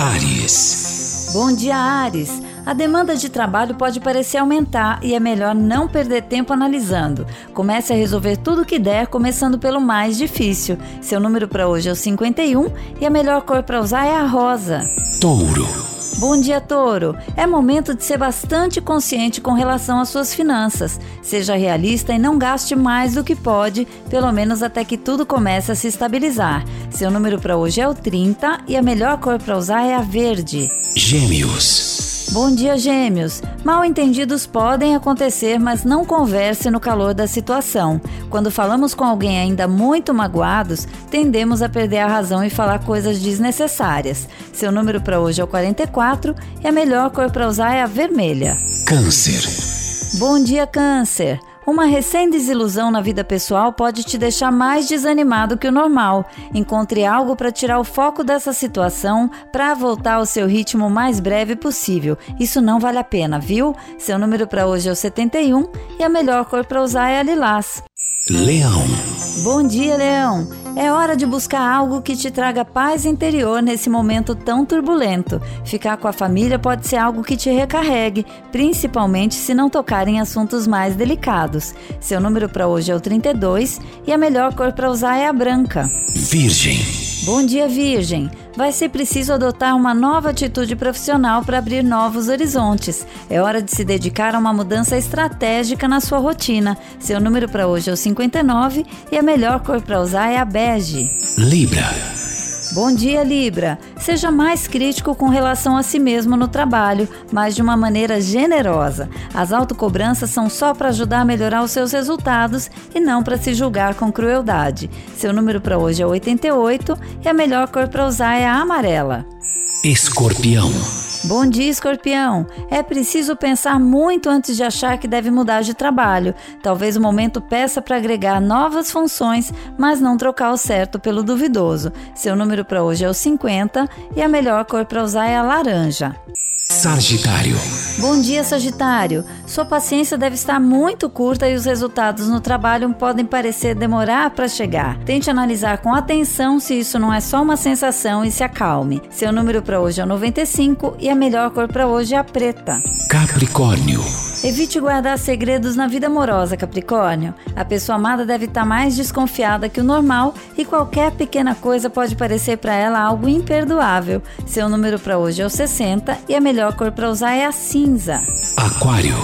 Ares. Bom dia, Ares. A demanda de trabalho pode parecer aumentar e é melhor não perder tempo analisando. Comece a resolver tudo o que der, começando pelo mais difícil. Seu número para hoje é o 51 e a melhor cor para usar é a rosa. Touro. Bom dia, Touro. É momento de ser bastante consciente com relação às suas finanças. Seja realista e não gaste mais do que pode, pelo menos até que tudo comece a se estabilizar. Seu número para hoje é o 30 e a melhor cor para usar é a verde. Gêmeos. Bom dia, gêmeos. Mal entendidos podem acontecer, mas não converse no calor da situação. Quando falamos com alguém ainda muito magoados, tendemos a perder a razão e falar coisas desnecessárias. Seu número para hoje é o 44 e a melhor cor para usar é a vermelha. Câncer. Bom dia, Câncer. Uma recém-desilusão na vida pessoal pode te deixar mais desanimado que o normal. Encontre algo para tirar o foco dessa situação para voltar ao seu ritmo mais breve possível. Isso não vale a pena, viu? Seu número para hoje é o 71 e a melhor cor para usar é a lilás. Leão. Bom dia, Leão. É hora de buscar algo que te traga paz interior nesse momento tão turbulento. Ficar com a família pode ser algo que te recarregue, principalmente se não tocar em assuntos mais delicados. Seu número para hoje é o 32 e a melhor cor para usar é a branca. Virgem. Bom dia, Virgem. Vai ser preciso adotar uma nova atitude profissional para abrir novos horizontes. É hora de se dedicar a uma mudança estratégica na sua rotina. Seu número para hoje é o 59 e a melhor cor para usar é a bege. Libra. Bom dia, Libra. Seja mais crítico com relação a si mesmo no trabalho, mas de uma maneira generosa. As autocobranças são só para ajudar a melhorar os seus resultados e não para se julgar com crueldade. Seu número para hoje é 88 e a melhor cor para usar é a amarela. Escorpião. Bom dia, escorpião. É preciso pensar muito antes de achar que deve mudar de trabalho. Talvez o momento peça para agregar novas funções, mas não trocar o certo pelo duvidoso. Seu número para hoje é o 50 e a melhor cor para usar é a laranja. Sagitário. Bom dia, Sagitário. Sua paciência deve estar muito curta e os resultados no trabalho podem parecer demorar para chegar. Tente analisar com atenção se isso não é só uma sensação e se acalme. Seu número para hoje é o 95 e a melhor cor para hoje é a preta. Capricórnio. Evite guardar segredos na vida amorosa, Capricórnio. A pessoa amada deve estar mais desconfiada que o normal e qualquer pequena coisa pode parecer para ela algo imperdoável. Seu número para hoje é o 60 e a melhor cor para usar é a cinza. Aquário.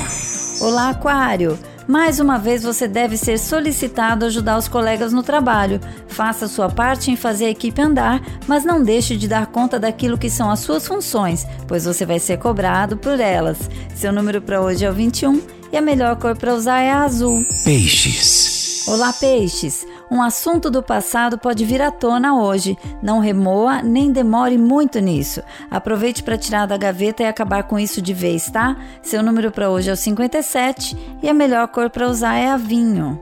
Olá, Aquário. Mais uma vez você deve ser solicitado a ajudar os colegas no trabalho. Faça sua parte em fazer a equipe andar, mas não deixe de dar conta daquilo que são as suas funções, pois você vai ser cobrado por elas. Seu número para hoje é o 21 e a melhor cor para usar é a azul. Peixes. Olá, peixes! Um assunto do passado pode vir à tona hoje. Não remoa nem demore muito nisso. Aproveite para tirar da gaveta e acabar com isso de vez, tá? Seu número para hoje é o 57 e a melhor cor para usar é a vinho.